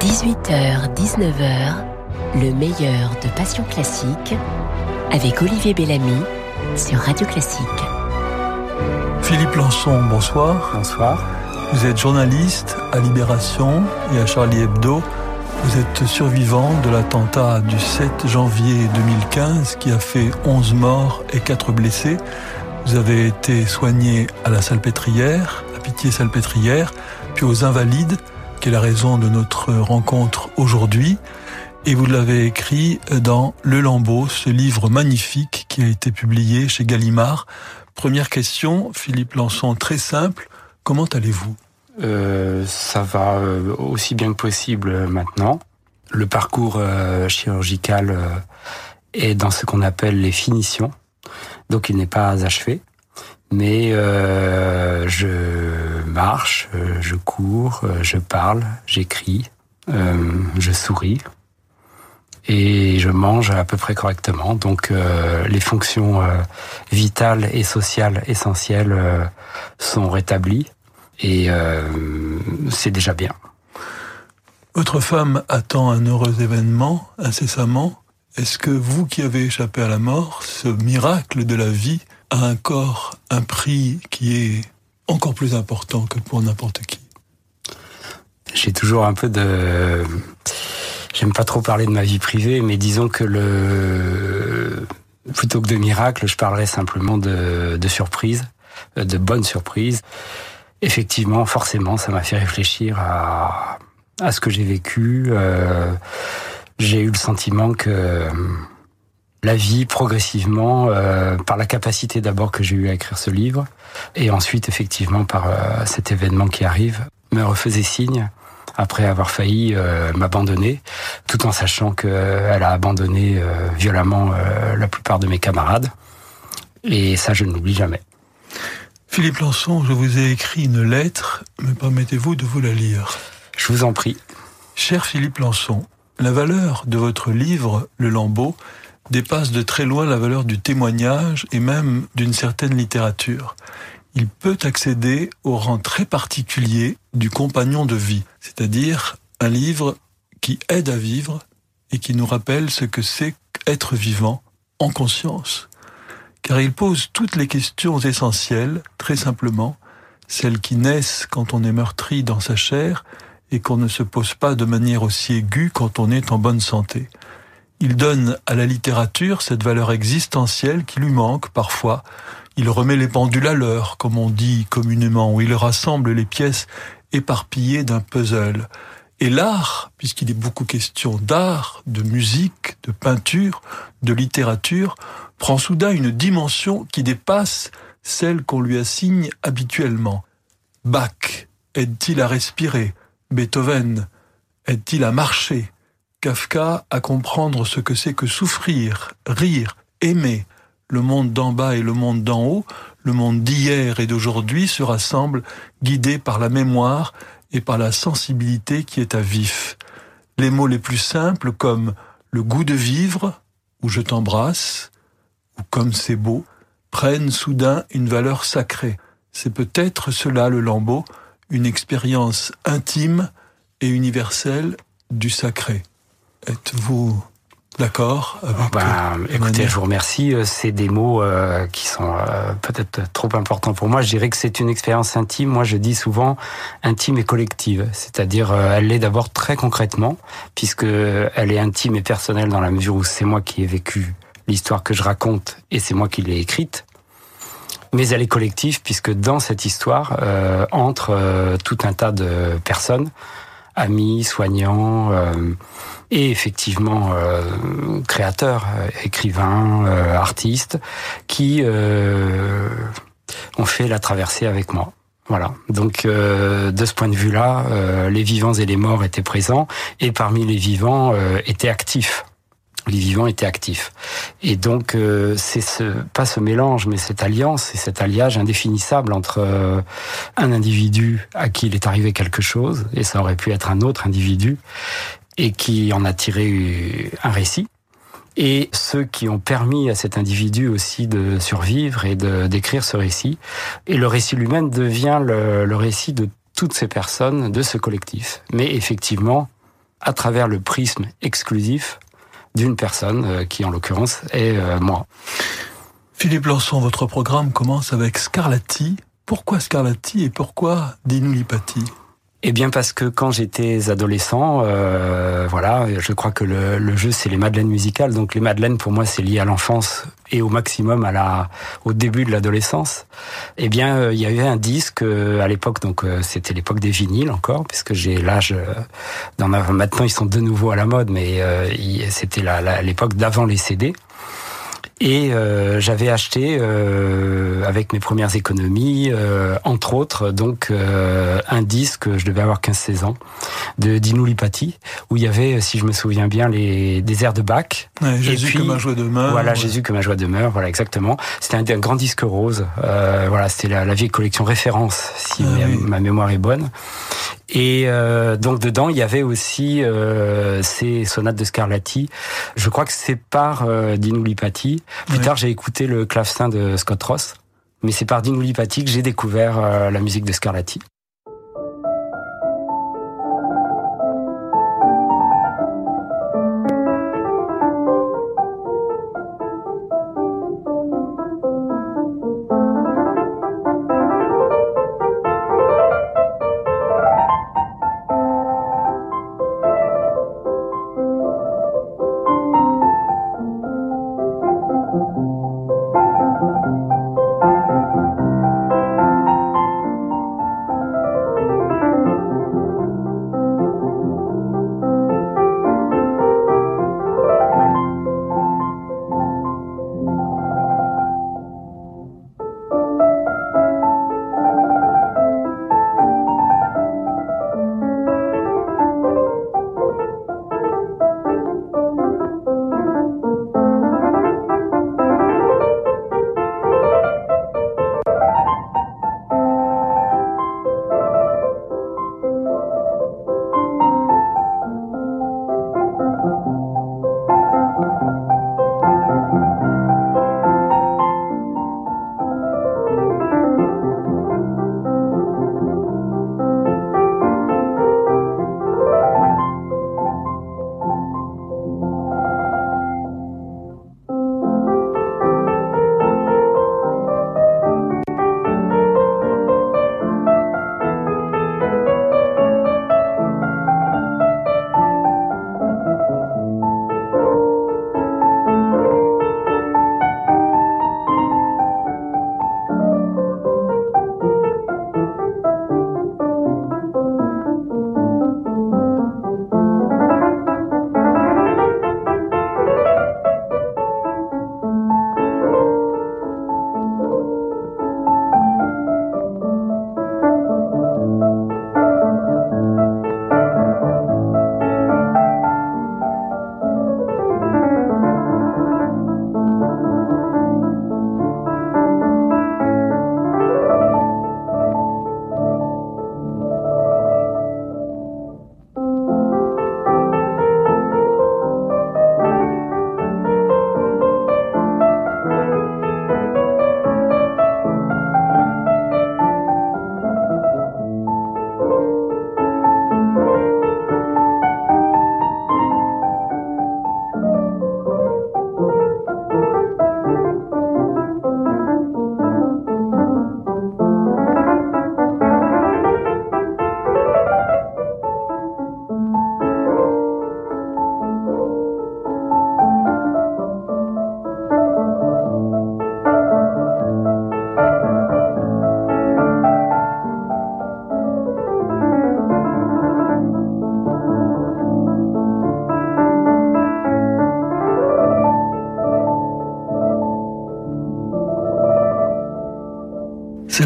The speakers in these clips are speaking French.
18h, 19h, le meilleur de Passion Classique avec Olivier Bellamy sur Radio Classique. Philippe Lançon, bonsoir. Bonsoir. Vous êtes journaliste à Libération et à Charlie Hebdo. Vous êtes survivant de l'attentat du 7 janvier 2015 qui a fait 11 morts et 4 blessés. Vous avez été soigné à la Salpêtrière, à Pitié-Salpêtrière, puis aux Invalides, qui est la raison de notre rencontre aujourd'hui. Et vous l'avez écrit dans Le Lambeau, ce livre magnifique qui a été publié chez Gallimard. Première question, Philippe Lançon, très simple. Comment allez-vous? Euh, Ça va euh, aussi bien que possible euh, maintenant. Le parcours euh, chirurgical est dans ce qu'on appelle les finitions, donc il n'est pas achevé. Mais euh, je marche, je cours, je parle, j'écris, je souris et je mange à peu près correctement. Donc les fonctions vitales et sociales essentielles sont rétablies et euh, c'est déjà bien. Votre femme attend un heureux événement incessamment. Est-ce que vous qui avez échappé à la mort, ce miracle de la vie un corps, un prix qui est encore plus important que pour n'importe qui J'ai toujours un peu de... J'aime pas trop parler de ma vie privée, mais disons que le... Plutôt que de miracle, je parlerais simplement de, de surprise, de bonnes surprises effectivement, forcément, ça m'a fait réfléchir à, à ce que j'ai vécu. Euh, j'ai eu le sentiment que la vie, progressivement, euh, par la capacité d'abord que j'ai eu à écrire ce livre, et ensuite, effectivement, par euh, cet événement qui arrive, me refaisait signe après avoir failli euh, m'abandonner, tout en sachant qu'elle a abandonné euh, violemment euh, la plupart de mes camarades. Et ça, je ne l'oublie jamais. Philippe Lançon, je vous ai écrit une lettre. Me permettez-vous de vous la lire Je vous en prie. Cher Philippe Lançon, la valeur de votre livre, Le Lambeau, dépasse de très loin la valeur du témoignage et même d'une certaine littérature. Il peut accéder au rang très particulier du compagnon de vie, c'est-à-dire un livre qui aide à vivre et qui nous rappelle ce que c'est être vivant en conscience car il pose toutes les questions essentielles, très simplement, celles qui naissent quand on est meurtri dans sa chair et qu'on ne se pose pas de manière aussi aiguë quand on est en bonne santé. Il donne à la littérature cette valeur existentielle qui lui manque parfois. Il remet les pendules à l'heure, comme on dit communément, où il rassemble les pièces éparpillées d'un puzzle. Et l'art, puisqu'il est beaucoup question d'art, de musique, de peinture, de littérature, prend soudain une dimension qui dépasse celle qu'on lui assigne habituellement. Bach aide-t-il à respirer? Beethoven aide-t-il à marcher? Kafka à comprendre ce que c'est que souffrir, rire, aimer Le monde d'en bas et le monde d'en haut, le monde d'hier et d'aujourd'hui se rassemblent, guidés par la mémoire et par la sensibilité qui est à vif. Les mots les plus simples comme le goût de vivre ou je t'embrasse ou comme c'est beau prennent soudain une valeur sacrée. C'est peut-être cela le lambeau, une expérience intime et universelle du sacré. Êtes-vous D'accord. Bah, écoutez, je vous remercie. C'est des mots euh, qui sont euh, peut-être trop importants pour moi. Je dirais que c'est une expérience intime. Moi, je dis souvent intime et collective. C'est-à-dire, euh, elle l'est d'abord très concrètement, puisque elle est intime et personnelle dans la mesure où c'est moi qui ai vécu l'histoire que je raconte et c'est moi qui l'ai écrite. Mais elle est collective puisque dans cette histoire euh, entre tout un tas de personnes, amis, soignants et effectivement euh, créateurs, écrivains, euh, artistes, qui euh, ont fait la traversée avec moi. Voilà. Donc euh, de ce point de vue-là, euh, les vivants et les morts étaient présents, et parmi les vivants euh, étaient actifs. Les vivants étaient actifs. Et donc euh, c'est ce, pas ce mélange, mais cette alliance et cet alliage indéfinissable entre euh, un individu à qui il est arrivé quelque chose, et ça aurait pu être un autre individu, et qui en a tiré un récit. Et ceux qui ont permis à cet individu aussi de survivre et d'écrire ce récit. Et le récit lui-même devient le, récit de toutes ces personnes, de ce collectif. Mais effectivement, à travers le prisme exclusif d'une personne euh, qui, en l'occurrence, est euh, moi. Philippe Lançon, votre programme commence avec Scarlatti. Pourquoi Scarlatti et pourquoi Dinulipati eh bien parce que quand j'étais adolescent, euh, voilà, je crois que le, le jeu c'est les madeleines musicales. Donc les madeleines pour moi c'est lié à l'enfance et au maximum à la, au début de l'adolescence. Eh bien euh, il y avait un disque euh, à l'époque, donc euh, c'était l'époque des vinyles encore, puisque j'ai l'âge. dans maintenant ils sont de nouveau à la mode, mais c'était l'époque d'avant les CD. Et euh, j'avais acheté euh, avec mes premières économies, euh, entre autres, donc un disque, je devais avoir 15-16 ans, de Dino Lipati, où il y avait, si je me souviens bien, les des airs de Bach. Ouais, Jésus que ma joie demeure. Voilà, Jésus que ma joie demeure, voilà exactement. C'était un, un, grand disque rose. voilà, c'était la, la, vieille collection référence, si ah ma, mémoire est bonne. Et euh, donc dedans, il y avait aussi euh, ces sonates de Scarlatti. Je crois que c'est par euh, Lipati. Plus tard, j'ai écouté le clavecin de Scott Ross. Mais c'est par Dino Lipati que j'ai découvert euh, la musique de Scarlatti.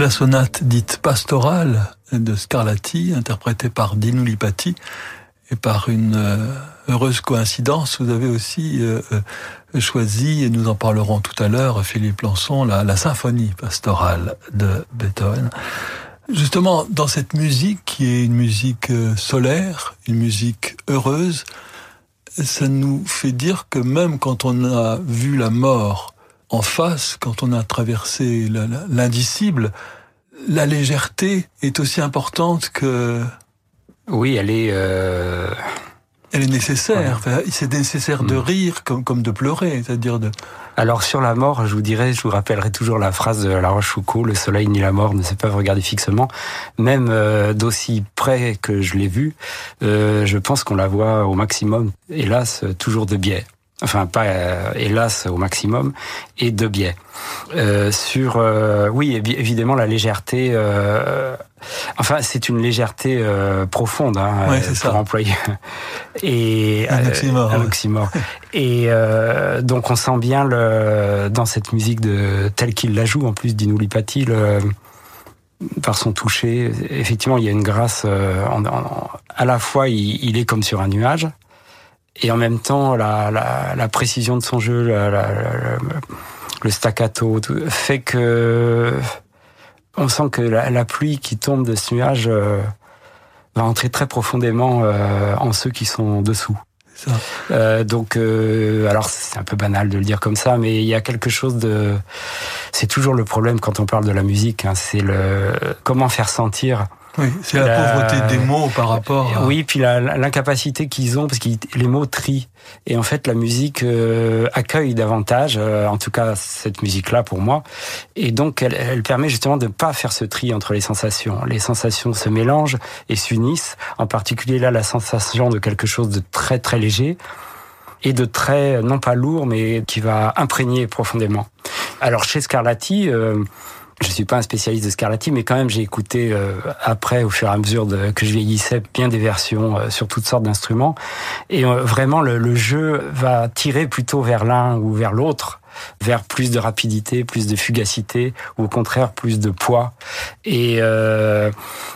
La sonate dite pastorale de Scarlatti, interprétée par Dinu Lipati. Et par une euh, heureuse coïncidence, vous avez aussi euh, euh, choisi, et nous en parlerons tout à l'heure, Philippe Lançon, la, la symphonie pastorale de Beethoven. Justement, dans cette musique qui est une musique solaire, une musique heureuse, ça nous fait dire que même quand on a vu la mort en face, quand on a traversé l'indicible, la légèreté est aussi importante que... Oui, elle est... Euh, Elle est nécessaire. c'est nécessaire de mm. rire comme, comme de pleurer, c'est-à-dire de. Alors sur la mort, je vous dirais, je vous rappellerai toujours la phrase de La Rochefoucauld le soleil ni la mort ne se peuvent regarder fixement. Même euh, d'aussi près que je l'ai vue, euh, je pense qu'on la voit au maximum, hélas, toujours de biais enfin pas euh, hélas au maximum, et de biais. Euh, sur, euh, oui, évidemment la légèreté. Euh, enfin, c'est une légèreté euh, profonde, hein, ouais, pour ça. employer. Et un oxymore. un oxymore. et donc on sent bien le dans cette musique de telle qu'il la joue en plus d'Inulipati le par son toucher, effectivement, il y a une grâce. En, en, à la fois, il, il, est comme sur un nuage, et en même temps la, la, la précision de son jeu, la, le staccato, tout, fait que on sent que la, pluie qui tombe de ce nuage euh, va entrer très profondément euh, en ceux qui sont dessous. Euh, donc, euh, alors c'est un peu banal de le dire comme ça, mais il y a quelque chose de. C'est toujours le problème quand on parle de la musique. Hein, c'est le comment faire sentir oui, c'est la, pauvreté des mots par rapport. À... Oui, puis l'incapacité qu'ils ont parce que les mots trient. Et en fait, la musique euh, accueille davantage, euh, en tout cas cette musique-là pour moi. Et donc, elle, elle, permet justement de pas faire ce tri entre les sensations. Les sensations se mélangent et s'unissent. En particulier là, la sensation de quelque chose de très très léger et de très non pas lourd, mais qui va imprégner profondément. Alors chez Scarlatti. Euh, je suis pas un spécialiste de Scarlatti, mais quand même j'ai écouté euh, après, au fur et à mesure de, que je vieillissais, bien des versions euh, sur toutes sortes d'instruments. Et euh, vraiment, le, le, jeu va tirer plutôt vers l'un ou vers l'autre vers plus de rapidité, plus de fugacité, ou au contraire plus de poids. Et euh,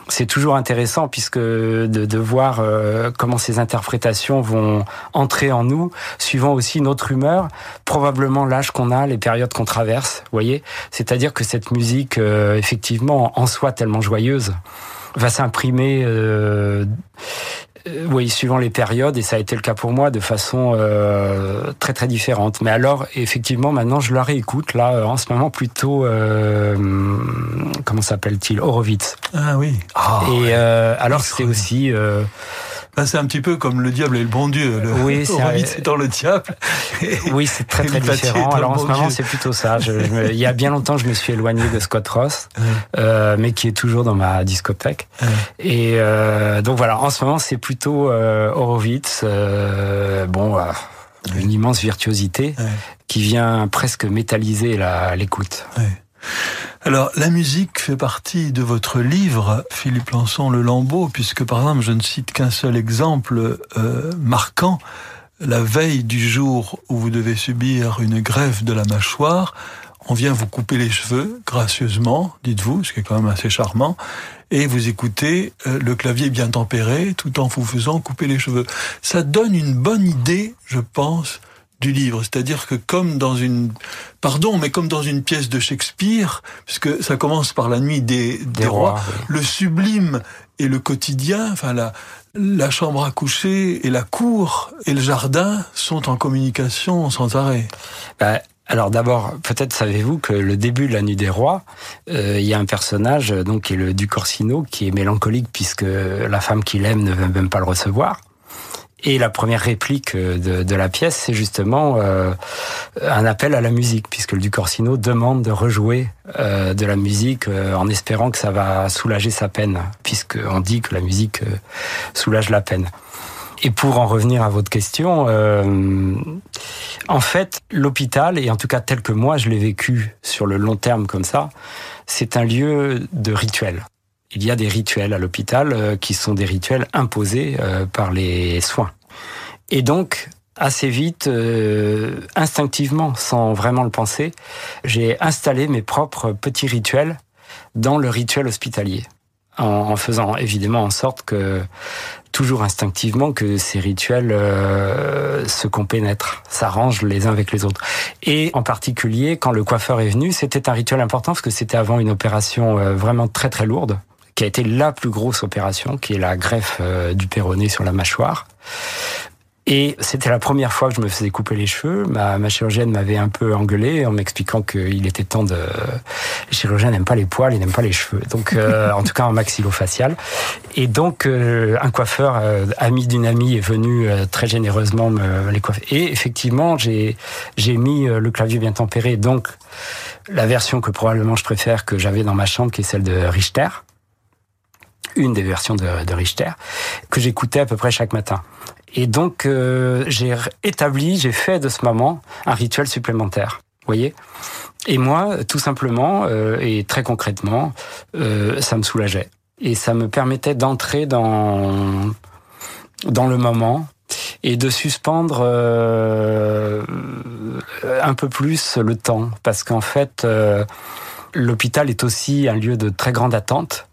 c'est toujours intéressant puisque de, de voir euh, comment ces interprétations vont entrer en nous, suivant aussi notre humeur, probablement l'âge qu'on a, les périodes qu'on traverse. Voyez, c'est-à-dire que cette musique, euh, effectivement, en soi tellement joyeuse, va s'imprimer euh, oui, suivant les périodes, et ça a été le cas pour moi de façon euh, très très différente. Mais alors, effectivement, maintenant, je la réécoute, là, euh, en ce moment, plutôt, euh, comment s'appelle-t-il? Horowitz. Ah oui. Oh, et ouais. euh, alors, c'est aussi... Euh, c'est un petit peu comme le diable et le bon Dieu. Le oui, c'est étant le diable. oui, c'est très très différent. Alors en ce moment, c'est plutôt ça. Je, je, il y a bien longtemps, je me suis éloigné de Scott Ross, ouais. euh, mais qui est toujours dans ma discothèque. Ouais. Et euh, donc voilà, en ce moment, c'est plutôt euh, Horowitz. Euh, bon, une immense virtuosité qui vient presque métalliser l'écoute. Alors, la musique fait partie de votre livre, Philippe Lançon, Le Lambeau, puisque par exemple, je ne cite qu'un seul exemple euh, marquant. La veille du jour où vous devez subir une greffe de la mâchoire, on vient vous couper les cheveux gracieusement, dites-vous, ce qui est quand même assez charmant, et vous écoutez euh, le clavier bien tempéré tout en vous faisant couper les cheveux. Ça donne une bonne idée, je pense, du livre. C'est-à-dire que comme dans une, pardon, mais comme dans une pièce de Shakespeare, puisque ça commence par la nuit des, des, des rois, rois oui. le sublime et le quotidien, enfin la, la chambre à coucher et la cour et le jardin sont en communication sans arrêt. Bah, alors d'abord, peut-être savez-vous que le début de la Nuit des Rois, euh, il y a un personnage donc qui est le duc Orsino qui est mélancolique puisque la femme qu'il aime ne veut même pas le recevoir. Et la première réplique de, de la pièce, c'est justement euh, un appel à la musique, puisque le duc Orsino demande de rejouer euh, de la musique euh, en espérant que ça va soulager sa peine, puisqu'on dit que la musique euh, soulage la peine. Et pour en revenir à votre question, euh, en fait, l'hôpital, et en tout cas tel que moi je l'ai vécu sur le long terme comme ça, c'est un lieu de rituel. Il y a des rituels à l'hôpital euh, qui sont des rituels imposés euh, par les soins. Et donc, assez vite, euh, instinctivement, sans vraiment le penser, j'ai installé mes propres petits rituels dans le rituel hospitalier en, faisant évidemment en sorte que toujours instinctivement que ces rituels euh, se compénètrent, s'arrangent les uns avec les autres. Et en particulier, quand le coiffeur est venu, c'était un rituel important parce que c'était avant une opération vraiment très très lourde, qui a été la plus grosse opération, qui est la greffe euh, du péroné sur la mâchoire. Et c'était la première fois que je me faisais couper les cheveux. Ma, ma chirurgienne m'avait un peu engueulé en m'expliquant qu'il était temps de... Les chirurgiens n'aiment pas les poils, ils n'aiment pas les cheveux. Donc, euh, en tout cas, en maxillofacial. Et donc, euh, un coiffeur, euh, ami d'une amie, est venu très généreusement me les coiffer. Et effectivement, j'ai j'ai mis le clavier bien tempéré. Donc, la version que probablement je préfère que j'avais dans ma chambre, qui est celle de Richter une des versions de, de Richter, que j'écoutais à peu près chaque matin. Et donc, euh, j'ai établi, j'ai fait de ce moment un rituel supplémentaire. Voyez Et moi, tout simplement, euh, et très concrètement, euh, ça me soulageait. Et ça me permettait d'entrer dans, dans le moment et de suspendre un peu plus le temps. Parce qu'en fait, l'hôpital est aussi un lieu de très grande attente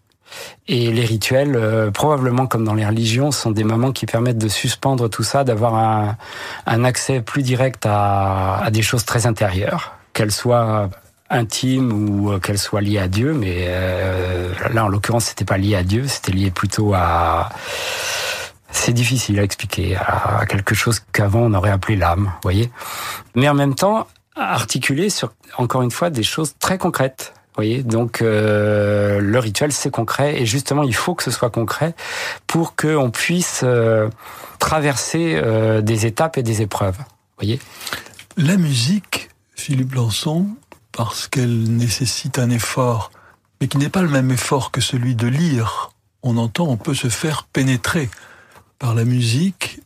et les rituels, euh, probablement comme dans les religions, sont des moments qui permettent de suspendre tout ça, d'avoir un, accès plus direct à, à, des choses très intérieures, qu'elles soient intimes ou euh, qu'elles soient liées à Dieu. Mais euh, là, en l'occurrence, c'était pas lié à Dieu, c'était lié plutôt à c'est difficile à expliquer, à quelque chose qu'avant on aurait appelé l'âme, voyez. Mais en même temps, articuler sur, encore une fois, des choses très concrètes voyez, donc euh, le rituel c'est concret et justement il faut que ce soit concret pour qu'on puisse euh, traverser euh, des étapes et des épreuves. Voyez. La musique, Philippe Lançon, parce qu'elle nécessite un effort, mais qui n'est pas le même effort que celui de lire. On entend, on peut se faire pénétrer par la musique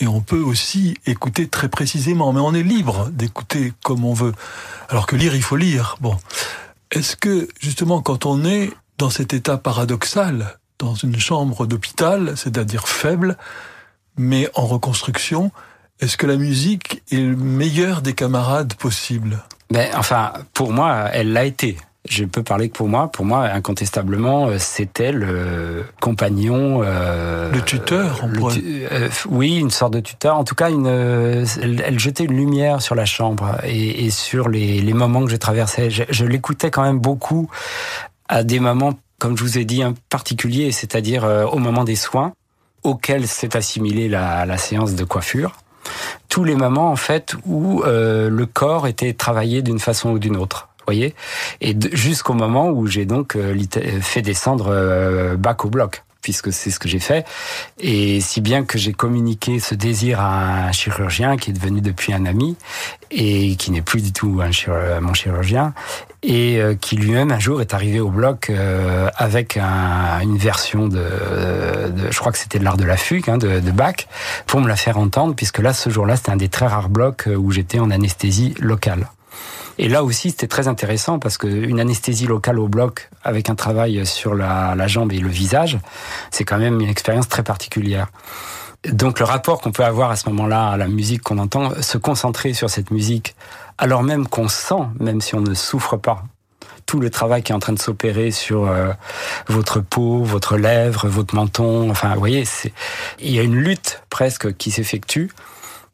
et on peut aussi écouter très précisément, mais on est libre d'écouter comme on veut. Alors que lire, il faut lire. Bon. Est-ce que, justement, quand on est dans cet état paradoxal, dans une chambre d'hôpital, c'est-à-dire faible, mais en reconstruction, est-ce que la musique est le meilleur des camarades possibles ben, Enfin, pour moi, elle l'a été je peux parler que pour moi. Pour moi, incontestablement, euh, c'était le compagnon. Euh, le tuteur, on pourrait... euh, Oui, une sorte de tuteur. En tout cas, une, elle, elle jetait une lumière sur la chambre et, et sur les, les, moments que je traversais. Je, je l'écoutais quand même beaucoup à des moments, comme je vous ai dit, en particulier, c'est-à-dire euh, au moment des soins, auxquels s'est assimilée la, la séance de coiffure tous les moments en fait où euh, le corps était travaillé d'une façon ou d'une autre voyez Et jusqu'au moment où j'ai donc euh, fait descendre euh, bac au bloc puisque c'est ce que j'ai fait. Et si bien que j'ai communiqué ce désir à un chirurgien qui est devenu depuis un ami et qui n'est plus du tout un mon chirurgien et euh, qui lui-même un jour est arrivé au bloc avec un, une version de, de, je crois que c'était de l'art de la fugue hein, de, de Bach pour me la faire entendre puisque là ce jour-là c'était un des très rares blocs où j'étais en anesthésie locale. Et là aussi, c'était très intéressant parce qu'une anesthésie locale au bloc avec un travail sur la, jambe et le visage, c'est quand même une expérience très particulière. Donc le rapport qu'on peut avoir à ce moment-là à la musique qu'on entend, se concentrer sur cette musique, alors même qu'on sent, même si on ne souffre pas, tout le travail qui est en train de s'opérer sur euh, votre peau, votre lèvre, votre menton, enfin, vous voyez, il y a une lutte presque qui s'effectue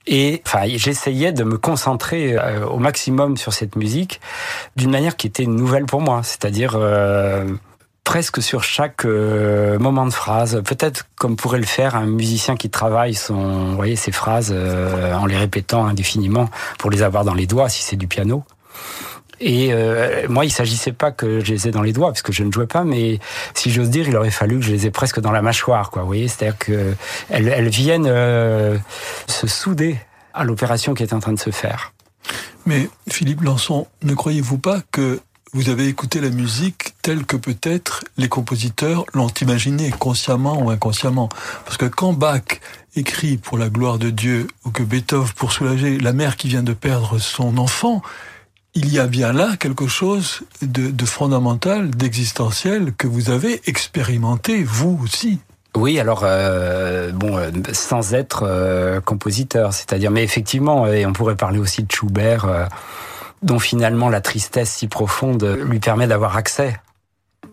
et enfin, j'essayais de me concentrer euh, au maximum sur cette musique d'une manière qui était nouvelle pour moi, c'est-à-dire euh, presque sur chaque euh, moment de phrase, peut-être comme pourrait le faire un musicien qui travaille son, vous voyez, ses phrases en les répétant indéfiniment pour les avoir dans les doigts si c'est du piano. Et euh, moi, il s'agissait pas que je les ai dans les doigts, parce que je ne jouais pas, mais si j'ose dire, il aurait fallu que je les ai presque dans la mâchoire, quoi. Vous voyez, c'est-à-dire que elles, elles viennent euh, se souder à l'opération qui est en train de se faire. Mais Philippe Lançon, ne croyez-vous pas que vous avez écouté la musique telle que peut-être les compositeurs l'ont imaginée, consciemment ou inconsciemment? Parce que quand Bach écrit pour la gloire de Dieu, ou que Beethoven pour soulager la mère qui vient de perdre son enfant, il y a bien là quelque chose de, fondamental, d'existentiel que vous avez expérimenté vous aussi. Oui, alors euh, bon, euh, sans être euh, compositeur, c'est-à-dire, mais effectivement, et on pourrait parler aussi de Schubert, euh, dont finalement la tristesse si profonde lui permet d'avoir accès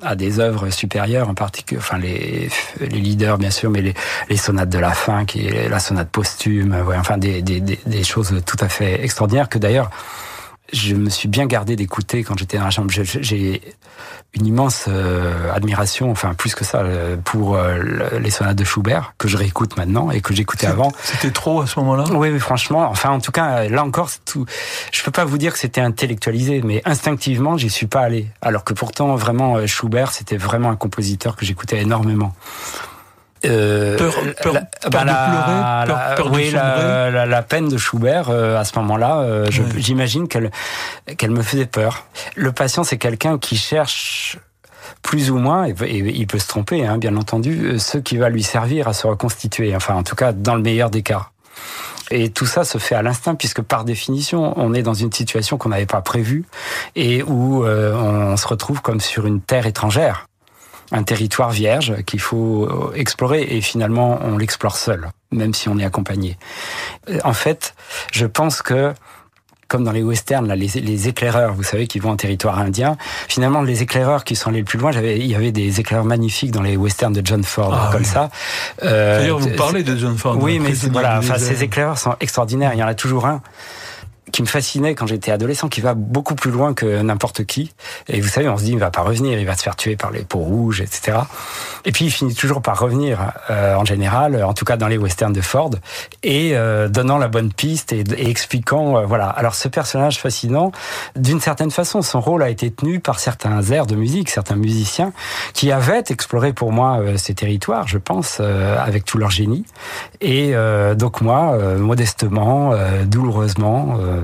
à des œuvres supérieures, en particulier, enfin les, les leaders bien sûr, mais les, les sonates de la fin, qui est la sonate posthume, enfin des, des, des, choses tout à fait extraordinaires que d'ailleurs je me suis bien gardé d'écouter quand j'étais dans la chambre. J'ai une immense euh, admiration, enfin plus que ça, euh, pour euh, les sonates de Schubert que je réécoute maintenant et que j'écoutais avant. C'était trop à ce moment-là? Oui, mais franchement, enfin en tout cas, là encore, tout. Je peux pas vous dire que c'était intellectualisé, mais instinctivement, j'y suis pas allé. Alors que pourtant, vraiment, Schubert, c'était vraiment un compositeur que j'écoutais énormément. Euh, peur, peur, la, peur bah, de pleurer, peur, peur oui, la, la, peine de Schubert euh, à ce moment-là, euh, j'imagine qu'elle qu'elle me faisait peur. Le patient, c'est quelqu'un qui cherche plus ou moins, et, il peut se tromper, hein, bien entendu, euh, ce qui va lui servir à se reconstituer. Enfin, en tout cas, dans le meilleur des cas. Et tout ça se fait à l'instinct puisque par définition, on est dans une situation qu'on n'avait pas prévue et où on se retrouve comme sur une terre étrangère un territoire vierge qu'il faut explorer et finalement on l'explore seul, même si on est accompagné. En fait, je pense que comme dans les westerns, là, les, éclaireurs, vous savez, qui vont en territoire indien. Finalement, les éclaireurs qui sont allés le plus loin, j'avais, il y avait des éclaireurs magnifiques dans les westerns de John Ford, ah comme ça. Euh, D'ailleurs, vous parlez de John Ford. Oui, mais voilà, enfin, ces éclaireurs sont extraordinaires. Il y en a toujours un qui me fascinait quand j'étais adolescent, qui va beaucoup plus loin que n'importe qui. Et vous savez, on se dit, il va pas revenir, il va se faire tuer par les peaux rouges, etc. Et puis il finit toujours par revenir, euh, en général, en tout cas dans les westerns de Ford, et euh, donnant la bonne piste et, expliquant, euh, voilà. Alors ce personnage fascinant, d'une certaine façon, son rôle a été tenu par certains airs de musique, certains musiciens qui avaient exploré pour moi ces territoires, je pense, avec tout leur génie. Et donc moi, modestement, douloureusement euh,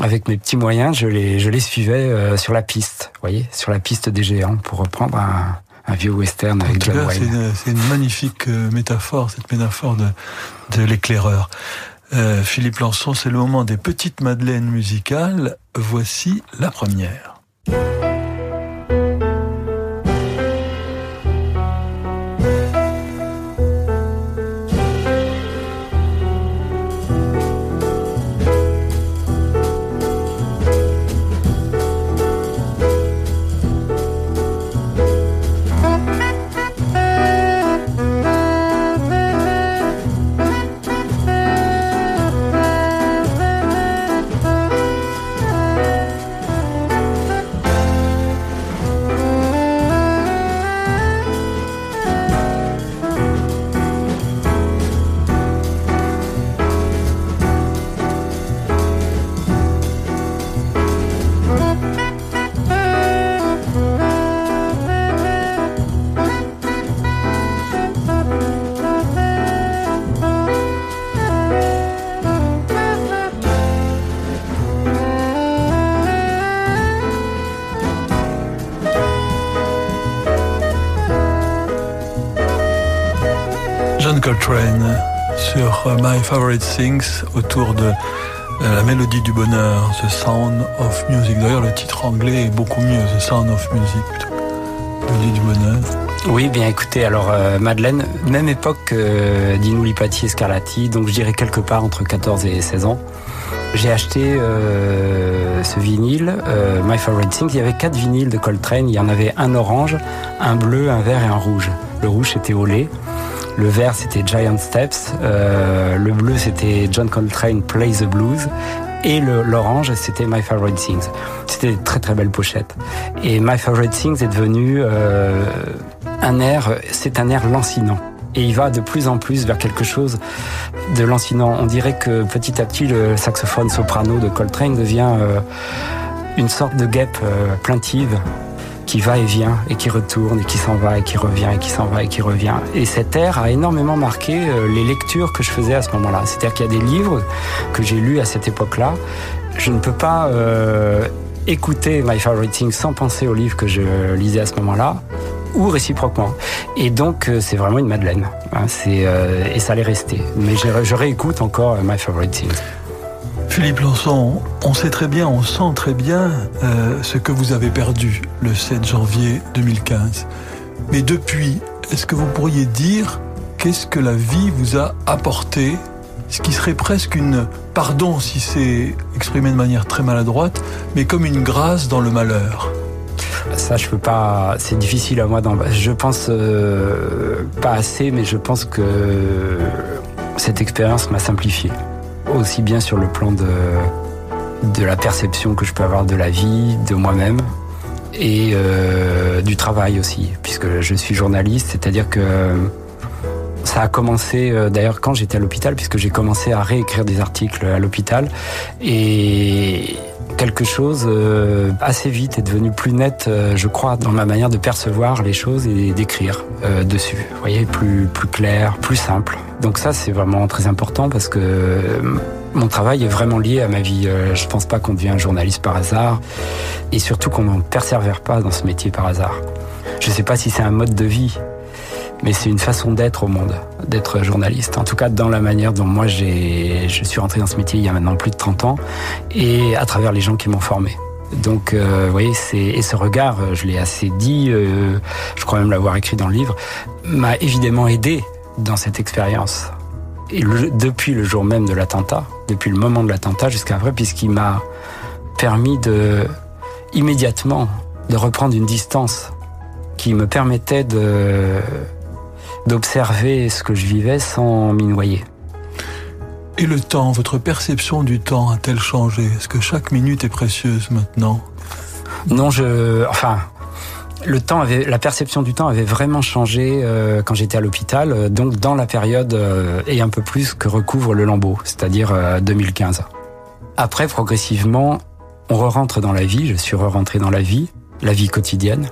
avec mes petits moyens, je les, je les suivais euh, sur la piste, voyez, sur la piste des géants, pour reprendre un, vieux western avec John Wayne. C'est une, magnifique euh, métaphore, cette métaphore de, de l'éclaireur. Philippe Lançon, c'est le moment des petites madeleines musicales. Voici la première. Coltrane sur My Favorite Things autour de euh, la mélodie du bonheur, The Sound of Music. D'ailleurs, le titre anglais est beaucoup mieux, The Sound of Music, mélodie du bonheur. Oui, bien écoutez, alors euh, Madeleine, même époque que euh, Dino Scarlatti, donc je dirais quelque part entre 14 et 16 ans. J'ai acheté ce vinyle, My Favorite Things. Il y avait quatre vinyles de Coltrane. Il y en avait un orange, un bleu, un vert et un rouge. Le rouge c'était au lait. Le vert, c'était Giant Steps. Euh, le bleu, c'était John Coltrane Play the Blues. Et l'orange, c'était My Favorite Things. C'était une très très belle pochette. Et My Favorite Things est devenu euh, un air, c'est un air lancinant. Et il va de plus en plus vers quelque chose de lancinant. On dirait que petit à petit, le saxophone soprano de Coltrane devient euh, une sorte de guêpe plaintive qui va et vient et qui retourne et qui s'en va et qui revient et qui s'en va et qui revient. Et cet air a énormément marqué euh, les lectures que je faisais à ce moment-là. C'est-à-dire qu'il y a des livres que j'ai lus à cette époque-là. Je ne peux pas euh, écouter My Favorite Thing sans penser aux livres que je lisais à ce moment-là ou réciproquement. Et donc, euh, c'est vraiment une Madeleine. Hein, c'est, et ça allait rester. Mais je, je réécoute encore My Favorite Thing. Philippe Lançon, on sait très bien, on sent très bien euh, ce que vous avez perdu le 7 janvier 2015. Mais depuis, est-ce que vous pourriez dire qu'est-ce que la vie vous a apporté? Ce qui serait presque une, pardon si c'est exprimé de manière très maladroite, mais comme une grâce dans le malheur. Ça, je peux pas. C'est difficile à moi. Je pense euh, pas assez, mais je pense que cette expérience m'a simplifié aussi bien sur le plan de, de la perception que je peux avoir de la vie, de moi-même et euh, du travail aussi, puisque je suis journaliste, c'est-à-dire que ça a commencé euh, d'ailleurs quand j'étais à l'hôpital, puisque j'ai commencé à réécrire des articles à l'hôpital et quelque chose euh, assez vite est devenu plus net, euh, je crois, dans ma manière de percevoir les choses et d'écrire euh, dessus. Vous voyez, plus plus clair, plus simple. Donc ça, c'est vraiment très important parce que mon travail est vraiment lié à ma vie. Je pense pas qu'on devient journaliste par hasard et surtout qu'on ne persévère pas dans ce métier par hasard. Je sais pas si c'est un mode de vie mais c'est une façon d'être au monde, d'être journaliste. En tout cas, dans la manière dont moi j'ai, je suis rentré dans ce métier il y a maintenant plus de 30 ans, et à travers les gens qui m'ont formé. Donc, euh, vous voyez, c'est et ce regard, je l'ai assez dit, euh, je crois même l'avoir écrit dans le livre, m'a évidemment aidé dans cette expérience. Et depuis le jour même de l'attentat, depuis le moment de l'attentat jusqu'à après, puisqu'il m'a permis de immédiatement de reprendre une distance qui me permettait de d'observer ce que je vivais sans m'y noyer. Et le temps, votre perception du temps a-t-elle changé? Est-ce que chaque minute est précieuse maintenant? Non, je, enfin, le temps avait, la perception du temps avait vraiment changé euh, quand j'étais à l'hôpital, euh, donc dans la période euh, et un peu plus que recouvre le lambeau, c'est-à-dire 2015. Après, progressivement, on re-rentre dans la vie. Je suis re-rentré dans la vie, la vie quotidienne,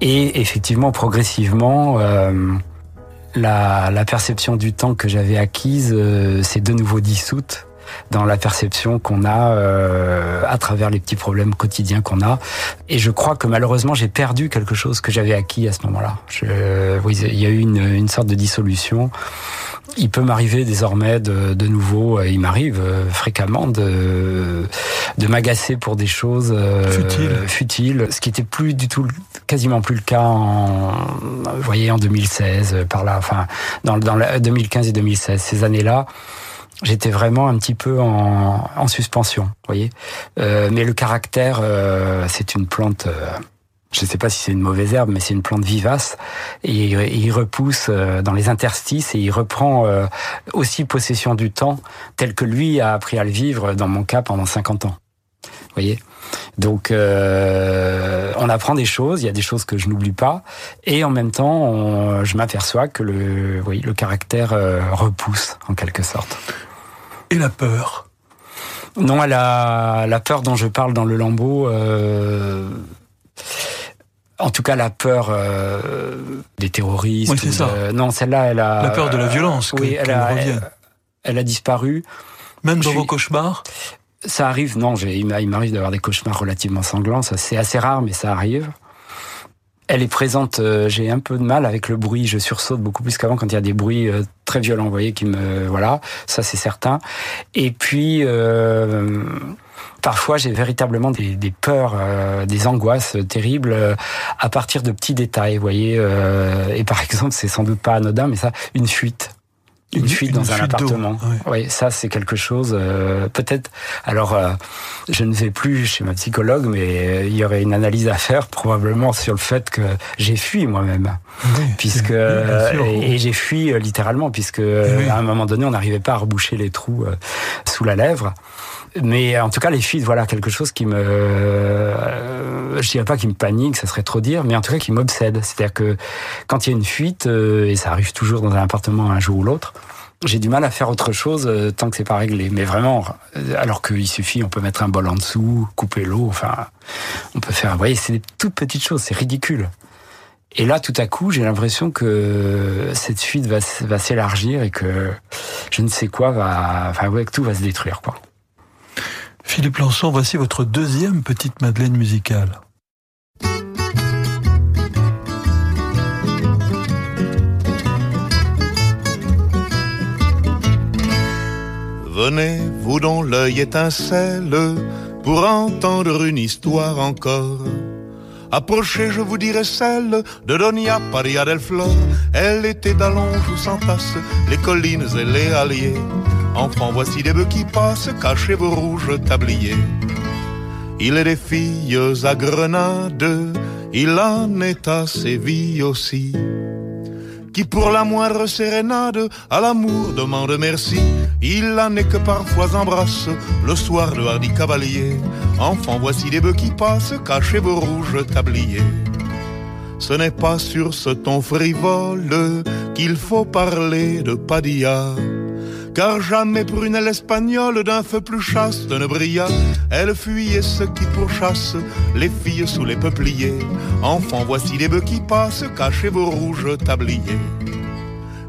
et effectivement, progressivement la, la, perception du temps que j'avais acquise euh, s'est de nouveau dissoute dans la perception qu'on a euh, à travers les petits problèmes quotidiens qu'on a. Et je crois que malheureusement, j'ai perdu quelque chose que j'avais acquis à ce moment-là. Oui, il y a eu une, une sorte de dissolution il peut m'arriver désormais de, de nouveau, euh, il m'arrive euh, fréquemment de, de m'agacer pour des choses euh, futiles. futiles, ce qui était plus du tout, quasiment plus le cas en, vous voyez, en 2016, par là, enfin, dans, dans 2015 et 2016, ces années-là j'étais vraiment un petit peu en, en suspension, voyez. Euh, mais le caractère, euh, c'est une plante je ne sais pas si c'est une mauvaise herbe, mais c'est une plante vivace. Et il repousse euh, dans les interstices et il reprend euh, aussi possession du temps tel que lui a appris à le vivre, dans mon cas, pendant 50 ans. Vous voyez? Donc, euh, on apprend des choses. Il y a des choses que je n'oublie pas, et en même temps, je m'aperçois que le, oui, le caractère repousse en quelque sorte. Et la peur? Non, la, la peur dont je parle dans le lambeau. Euh, en tout cas, la peur euh, des terroristes. Oui, c'est ça. non, celle-là, elle a. La peur de la violence. oui, elle a, elle, a disparu. Même dans vos cauchemars. Ça arrive. Non, il m'arrive d'avoir des cauchemars relativement sanglants. Ça, c'est assez rare, mais ça arrive. Elle est présente. Euh, j'ai un peu de mal avec le bruit. Je sursaute beaucoup plus qu'avant quand il y a des bruits euh, très violents. Vous voyez, qui me voilà. Ça, c'est certain. Et puis. Euh, Parfois, j'ai véritablement des, des peurs, euh, des angoisses terribles euh, à partir de petits détails, vous voyez. Euh, et par exemple, c'est sans doute pas anodin, mais ça, une fuite. Une, fuite dans un appartement. Oui, ça c'est quelque chose. Peut-être. Alors, je ne vais plus chez ma psychologue, mais il y aurait une analyse à faire probablement sur le fait que j'ai fui moi-même, puisque et, j'ai fui littéralement, puisque à un moment donné, on n'arrivait pas à reboucher les trous sous la lèvre mais en tout cas, les fuites, voilà, quelque chose qui me, euh, je dirais pas qui me panique, ça serait trop dire, mais en tout cas qui m'obsède. C'est-à-dire que quand il y a une fuite, euh, et ça arrive toujours dans un appartement un jour ou l'autre, j'ai du mal à faire autre chose euh, tant que c'est pas réglé. Mais vraiment, euh, alors qu'il suffit, on peut mettre un bol en dessous, couper l'eau, enfin, on peut faire. Vous voyez, c'est des toutes petites choses, c'est ridicule. Et là, tout à coup, j'ai l'impression que cette fuite va, va s'élargir et que je ne sais quoi va, enfin, ouais, que tout va se détruire, quoi. Philippe Lançon, voici votre deuxième petite Madeleine musicale. Venez, vous dont l'œil étincelle, pour entendre une histoire encore. Approchez, je vous dirai celle de Donia Paria del Flor. Elle était d'Allonge sans tasse, les collines et les alliés. Enfants, voici des bœufs qui passent, cachez vos rouges tabliers. Il est des filles à Grenade, il en est à Séville aussi. qui pour la moindre sérénade à l'amour demande merci. Il en est que parfois embrasse le soir le hardi cavalier. Enfant, voici les bœufs qui passent, cachez vos rouges tabliers. Ce n'est pas sur ce ton frivole qu'il faut parler de Padilla. Car jamais prunelle espagnole d'un feu plus chaste ne brilla. Elle fuyait ceux qui pourchassent les filles sous les peupliers. Enfants, voici les bœufs qui passent, cachez vos rouges tabliers.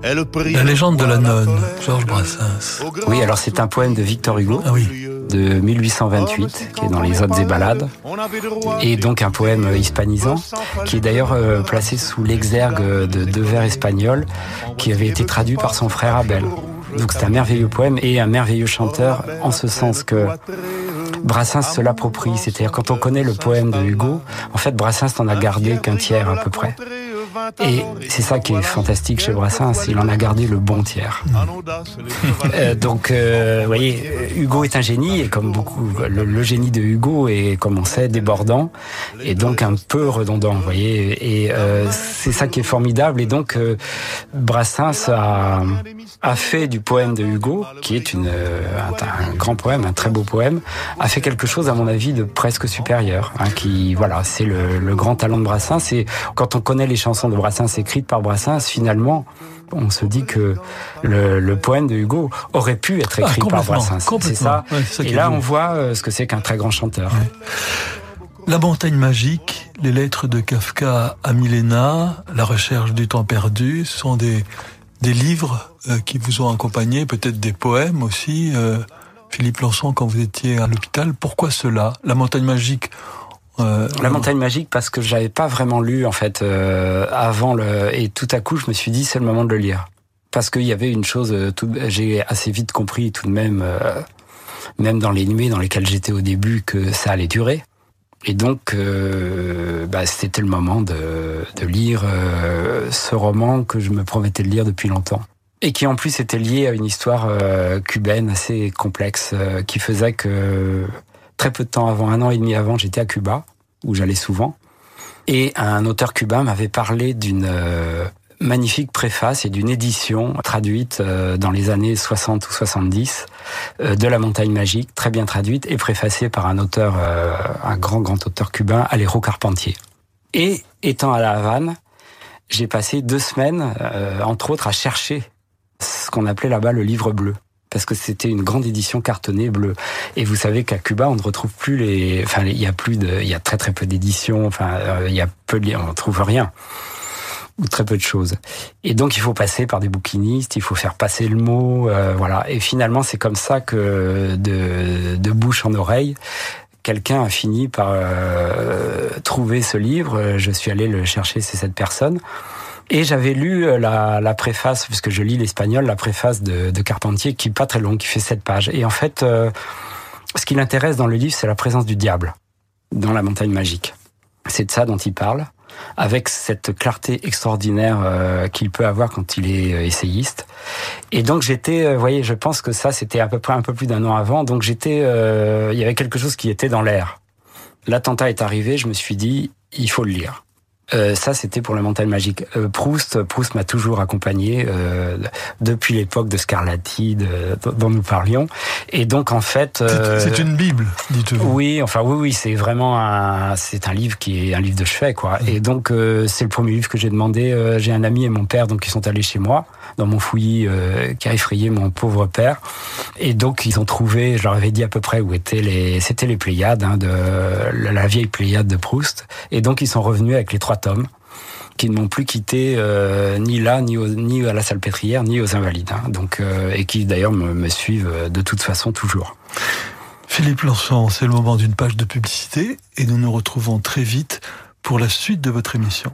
La légende de la nonne, Georges Brassens. Oui, alors c'est un poème de Victor Hugo. Ah oui de 1828, qui est dans les Odes et Ballades, et donc un poème hispanisant, qui est d'ailleurs euh, placé sous l'exergue de deux vers espagnols, qui avait été traduit par son frère Abel. Donc c'est un merveilleux poème et un merveilleux chanteur, en ce sens que Brassens se l'approprie. C'est-à-dire quand on connaît le poème de Hugo, en fait Brassens n'en a gardé qu'un tiers à peu près. Et c'est ça qui est fantastique chez Brassens, il en a gardé le bon tiers. Euh, donc, euh, vous voyez, Hugo est un génie, et comme beaucoup, le, génie de Hugo est, comme on sait, débordant, et donc un peu redondant, vous voyez. Et euh, c'est ça qui est formidable. Et donc, Brassens a, a fait du poème de Hugo, qui est une, un, grand poème, un très beau poème, a fait quelque chose, à mon avis, de presque supérieur. Hein, qui, voilà, c'est le, le grand talent de Brassens. Et quand on connaît les chansons de Brassens écrites par Brassens, finalement, on se dit que le, poème de Hugo aurait pu être écrit ah, par Brassens. C'est ça. Et là, on voit euh, ce que c'est qu'un très grand chanteur. La montagne magique, les lettres de Kafka à Milena, la recherche du temps perdu, ce sont des, des livres euh, qui vous ont accompagné, peut-être des poèmes aussi. Euh, Philippe Lançon, quand vous étiez à l'hôpital, pourquoi cela? La montagne magique, euh, la montagne magique parce que j'avais pas vraiment lu en fait euh, avant le et tout à coup je me suis dit c'est le moment de le lire. Parce qu'il y avait une chose euh, tout j'ai assez vite compris tout de même même dans les nuits dans lesquelles j'étais au début que ça allait durer. Et donc bah, c'était le moment de, de lire ce roman que je me promettais de lire depuis longtemps. Et qui en plus était lié à une histoire cubaine assez complexe qui faisait que très peu de temps avant, un an et demi avant, j'étais à Cuba, où j'allais souvent. Et un auteur cubain m'avait parlé d'une euh, magnifique préface et d'une édition traduite euh, dans les années 60 ou 70 euh, de La Montagne Magique, très bien traduite et préfacée par un auteur, un grand, grand auteur cubain, Alejo Carpentier. Et étant à La Havane, j'ai passé deux semaines, entre autres, à chercher ce qu'on appelait là-bas le livre bleu parce que c'était une grande édition cartonnée bleue. Et vous savez qu'à Cuba, on ne retrouve plus les, enfin, il y a plus de, il y a très très peu d'éditions. Enfin, euh, il y a peu de, on trouve rien ou très peu de choses. Et donc il faut passer par des bouquinistes, il faut faire passer le mot, euh, voilà. Et finalement, c'est comme ça que de, de bouche en oreille, quelqu'un a fini par euh, trouver ce livre. Je suis allé le chercher, c'est cette personne. Et j'avais lu euh, la, la, préface, puisque je lis l'espagnol, la préface de, de, Carpentier, qui est pas très longue, qui fait sept pages. Et en fait, euh, ce qui l'intéresse dans le livre, c'est la présence du diable dans la montagne magique. C'est de ça dont il parle, avec cette clarté extraordinaire euh, qu'il peut avoir quand il est essayiste. Et donc j'étais, vous voyez, je pense que ça, c'était à peu près un peu plus d'un an avant. Donc j'étais, il y avait quelque chose qui était dans l'air. L'attentat est arrivé, je me suis dit, il faut le lire. Euh, ça, c'était pour la montagne magique. Euh, Proust, Proust m'a toujours accompagné euh, depuis l'époque de Scarlatti, dont nous parlions. Et donc, en fait, c'est une bible, dites-vous. Oui, enfin, oui, oui, c'est vraiment un, c'est un livre qui est un livre de chevet, quoi. Et donc, c'est le premier livre que j'ai demandé. j'ai un ami et mon père, donc, qui sont allés chez moi dans mon fouillis qui a effrayé mon pauvre père. Et donc, ils ont trouvé, je leur avais dit à peu près où étaient les, c'était les Pléiades, hein, de la vieille Pléiade de Proust. Et donc, ils sont revenus avec les trois tomes qui ne m'ont plus quitté euh, ni là, ni, ni à la salpêtrière, ni aux Invalides. Hein. donc, euh, et qui d'ailleurs me, suivent euh, de toute façon toujours. Philippe Lançon, c'est le moment d'une page de publicité et nous nous retrouvons très vite pour la suite de votre émission.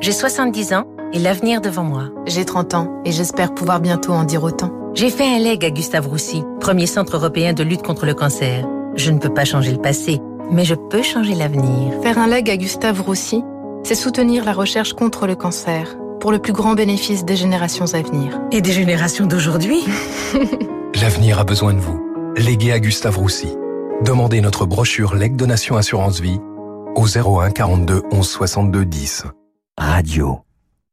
J'ai 70 ans et l'avenir devant moi. J'ai 30 ans et j'espère pouvoir bientôt en dire autant. J'ai fait un leg à Gustave Roussy, premier centre européen de lutte contre le cancer. Je ne peux pas changer le passé, mais je peux changer l'avenir. Faire un leg à Gustave Roussy, c'est soutenir la recherche contre le cancer, pour le plus grand bénéfice des générations à venir. Et des générations d'aujourd'hui L'avenir a besoin de vous. Léguez à Gustave Roussy. Demandez notre brochure Leg Donation Assurance Vie au 01 42 11 62 10. Radio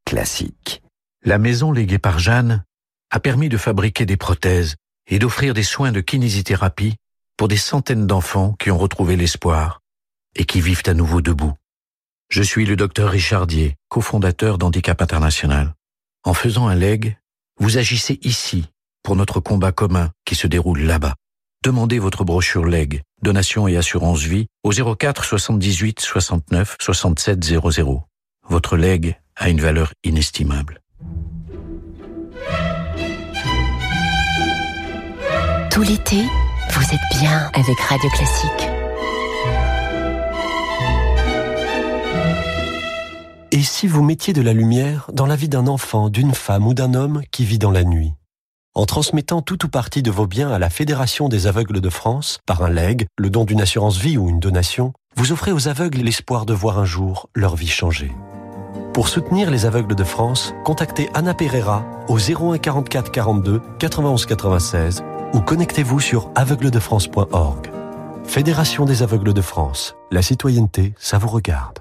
classique. La maison léguée par Jeanne a permis de fabriquer des prothèses et d'offrir des soins de kinésithérapie pour des centaines d'enfants qui ont retrouvé l'espoir et qui vivent à nouveau debout. Je suis le docteur Richardier, cofondateur d'Handicap International. En faisant un leg, vous agissez ici pour notre combat commun qui se déroule là-bas. Demandez votre brochure leg, donation et assurance vie au 04 78 69 67 00. Votre leg a une valeur inestimable. Tout l'été, vous êtes bien avec Radio Classique. Et si vous mettiez de la lumière dans la vie d'un enfant, d'une femme ou d'un homme qui vit dans la nuit? En transmettant tout ou partie de vos biens à la Fédération des aveugles de France, par un leg, le don d'une assurance vie ou une donation, vous offrez aux aveugles l'espoir de voir un jour leur vie changer. Pour soutenir les aveugles de France, contactez Anna Pereira au 01 44 42 91 96 ou connectez-vous sur aveugledefrance.org. Fédération des aveugles de France. La citoyenneté, ça vous regarde.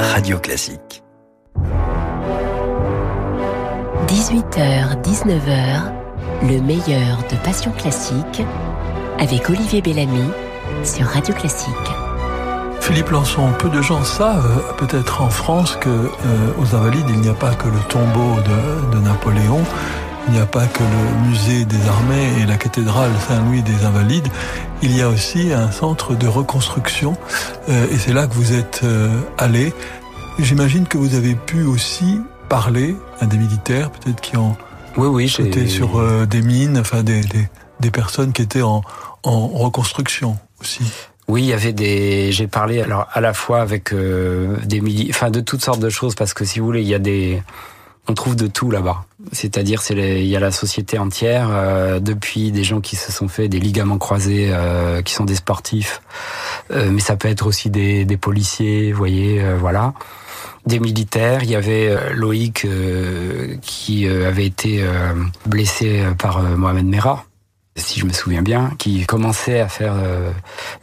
Radio classique. 18h, 19h, le meilleur de Passion classique avec Olivier Bellamy sur Radio Classique. Philippe Lançon, peu de gens savent, peut-être en France, que euh, aux Invalides, il n'y a pas que le tombeau de, de Napoléon, il n'y a pas que le musée des armées et la cathédrale Saint-Louis des Invalides, il y a aussi un centre de reconstruction, euh, et c'est là que vous êtes euh, allé. J'imagine que vous avez pu aussi parler à des militaires, peut-être qui ont oui, oui, été sur euh, des mines, enfin des, des, des personnes qui étaient en, en reconstruction aussi. Oui, il y avait des. J'ai parlé alors à la fois avec euh, des militaires, enfin de toutes sortes de choses parce que si vous voulez, il y a des. On trouve de tout là-bas. C'est-à-dire, c'est il y a la société entière, euh, depuis des gens qui se sont fait des ligaments croisés, euh, qui sont des sportifs, euh, mais ça peut être aussi des, des policiers, vous voyez, euh, voilà, des militaires. Il y avait euh, Loïc qui avait été blessé par Mohamed Merah si je me souviens bien, qui commençait à faire euh,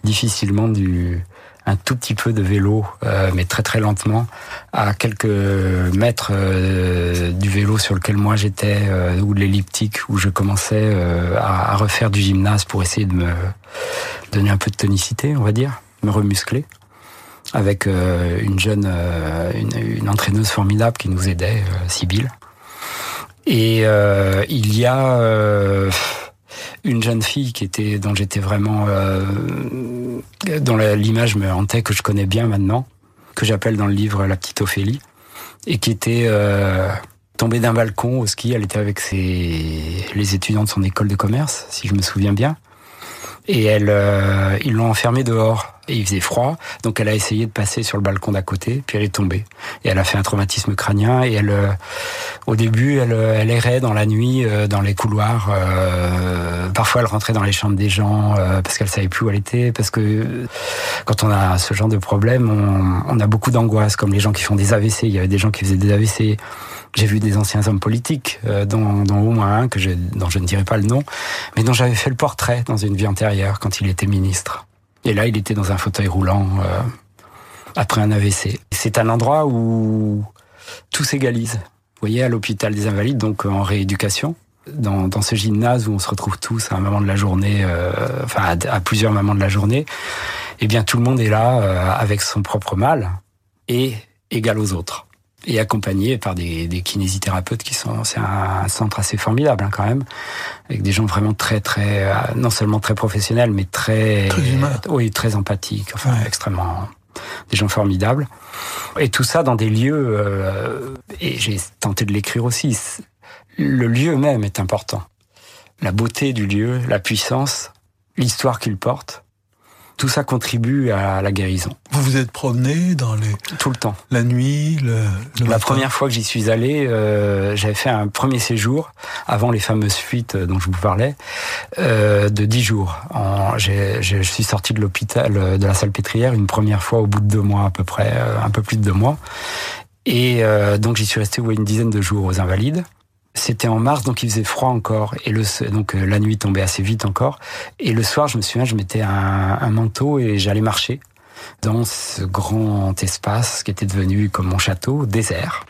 difficilement du un tout petit peu de vélo, euh, mais très très lentement, à quelques mètres euh, du vélo sur lequel moi j'étais, ou de l'elliptique, où je commençais à, à, refaire du gymnase pour essayer de me donner un peu de tonicité, on va dire, me remuscler, avec une jeune, une, une, entraîneuse formidable qui nous aidait, Sibylle. Et il y a une jeune fille qui était dont j'étais vraiment euh, dont l'image me hantait que je connais bien maintenant que j'appelle dans le livre la petite Ophélie et qui était euh, tombée d'un balcon au ski. Elle était avec ses les étudiants de son école de commerce si je me souviens bien et elle euh, ils l'ont enfermée dehors et il faisait froid, donc elle a essayé de passer sur le balcon d'à côté, puis elle est tombée. Et elle a fait un traumatisme crânien, et elle, euh, au début, elle, elle errait dans la nuit, euh, dans les couloirs. Euh, parfois, elle rentrait dans les chambres des gens euh, parce qu'elle savait plus où elle était, parce que quand on a ce genre de problème, on, on a beaucoup d'angoisse, comme les gens qui font des AVC. Il y avait des gens qui faisaient des AVC. J'ai vu des anciens hommes politiques, euh, dont, dont, au moins un que je, dont je ne dirai pas le nom, mais dont j'avais fait le portrait dans une vie antérieure quand il était ministre. Et là, il était dans un fauteuil roulant euh, après un AVC. C'est un endroit où tout s'égalise. Vous voyez, à l'hôpital des Invalides, donc en rééducation, dans, dans, ce gymnase où on se retrouve tous à un moment de la journée, euh, enfin à, à, plusieurs moments de la journée, eh bien tout le monde est là euh, avec son propre mal et égal aux autres et accompagné par des, des kinésithérapeutes qui sont c'est un, centre assez formidable hein, quand même avec des gens vraiment très très euh, non seulement très professionnels mais très, très humain. oui très empathiques enfin ouais. extrêmement des gens formidables et tout ça dans des lieux euh, et j'ai tenté de l'écrire aussi le lieu même est important la beauté du lieu la puissance l'histoire qu'il porte tout ça contribue à la guérison. Vous vous êtes promené dans les tout le temps, la nuit, le, le la première fois que j'y suis allé, euh, j'avais fait un premier séjour avant les fameuses fuites dont je vous parlais euh, de dix jours. En, je suis sorti de l'hôpital de la Salpêtrière une première fois au bout de deux mois à peu près, euh, un peu plus de deux mois, et euh, donc j'y suis resté ouais, une dizaine de jours aux Invalides C'était en mars, donc il faisait froid encore, et le, donc la nuit tombait assez vite encore. Et le soir, je me souviens, je mettais un, un manteau et j'allais marcher dans ce grand espace qui était devenu comme mon château, désert,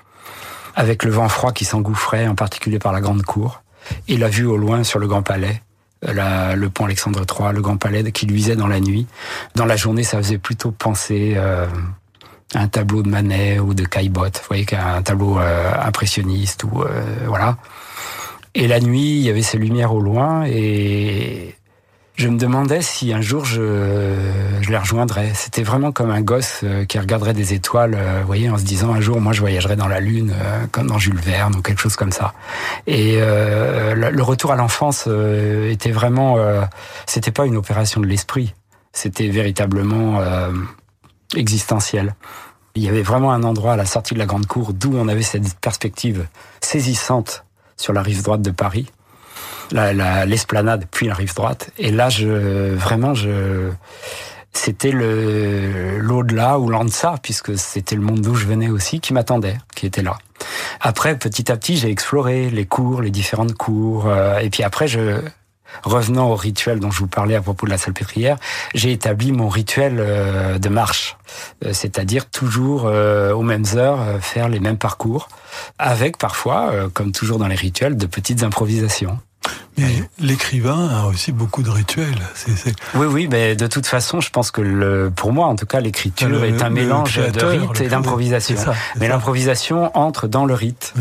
avec le vent froid qui s'engouffrait, en particulier par la grande cour, et la vue au loin sur le grand palais, la, le pont Alexandre III, le grand palais qui luisait dans la nuit. Dans la journée, ça faisait plutôt penser euh, un tableau de Manet ou de Caillebotte, vous voyez, un tableau euh, impressionniste ou euh, voilà. Et la nuit, il y avait ces lumières au loin et je me demandais si un jour je, je les rejoindrais. C'était vraiment comme un gosse euh, qui regarderait des étoiles, euh, vous voyez, en se disant un jour moi je voyagerai dans la lune, euh, comme dans Jules Verne ou quelque chose comme ça. Et euh, le retour à l'enfance était vraiment, c'était pas une opération de l'esprit, c'était véritablement existentiel. Il y avait vraiment un endroit à la sortie de la grande cour d'où on avait cette perspective saisissante sur la rive droite de Paris l'esplanade, puis la rive droite. Et là, je vraiment, je c'était le l'au-delà ou l'en-deçà, puisque c'était le monde d'où je venais aussi qui m'attendait, qui était là. Après, petit à petit, j'ai exploré les cours, les différentes cours, euh, et puis après, je revenant au rituel dont je vous parlais à propos de la salpêtrière, j'ai établi mon rituel euh, de marche, euh, c'est-à-dire toujours aux mêmes heures faire les mêmes parcours, avec parfois, comme toujours dans les rituels, de petites improvisations. Mais l'écrivain a aussi beaucoup de rituels. Oui, oui, mais de toute façon, je pense que le, pour moi, en tout cas, l'écriture est un mélange de rite et d'improvisation. Mais l'improvisation entre dans le rite.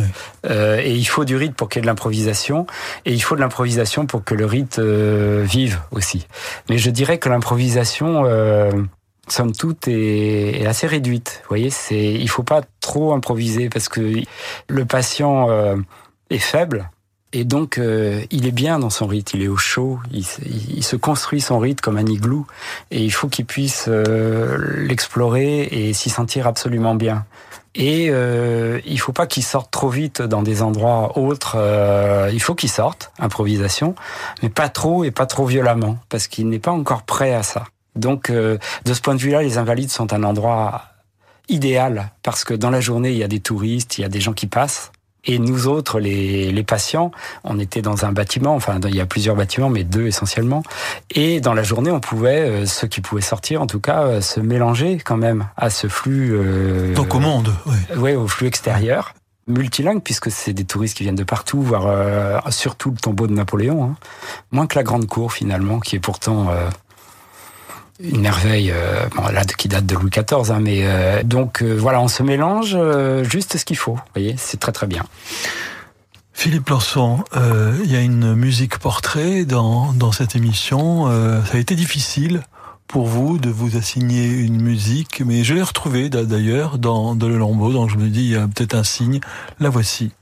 Euh, et il faut du rite pour qu'il y ait de l'improvisation, et il faut de l'improvisation pour que le rite euh, vive aussi. Mais je dirais que l'improvisation, euh, somme toute, est, est, assez réduite. Vous voyez, c'est, il faut pas trop improviser parce que le patient euh, est faible et donc, euh, il est bien dans son rite, il est au chaud, il, il, se construit son rite comme un igloo, et il faut qu'il puisse euh, l'explorer et s'y sentir absolument bien. Et euh, il faut pas qu'il sorte trop vite dans des endroits autres. Euh, il faut qu'il sorte, improvisation, mais pas trop et pas trop violemment, parce qu'il n'est pas encore prêt à ça. Donc, de ce point de vue-là, les Invalides sont un endroit idéal, parce que dans la journée, il y a des touristes, il y a des gens qui passent, et nous autres, les, les, patients, on était dans un bâtiment, enfin il y a plusieurs bâtiments, mais deux essentiellement. Et dans la journée, on pouvait, euh, ceux qui pouvaient sortir en tout cas, euh, se mélanger quand même à ce flux... Euh, Donc au monde, oui. Ouais, au flux extérieur. Multilingue, puisque c'est des touristes qui viennent de partout, voir euh, surtout le tombeau de Napoléon. Hein. Moins que la Grande Cour finalement, qui est pourtant une merveille euh, bon, là, qui date de Louis XIV, hein, mais euh, donc euh, voilà, on se mélange euh, juste ce qu'il faut. Vous voyez, c'est très très bien. Philippe Lançon, il y a une musique portrait dans, dans cette émission. ça a été difficile pour vous de vous assigner une musique, mais je l'ai retrouvée d'ailleurs dans, dans le lambeau, donc je me dis, il y a peut-être un signe. La voici.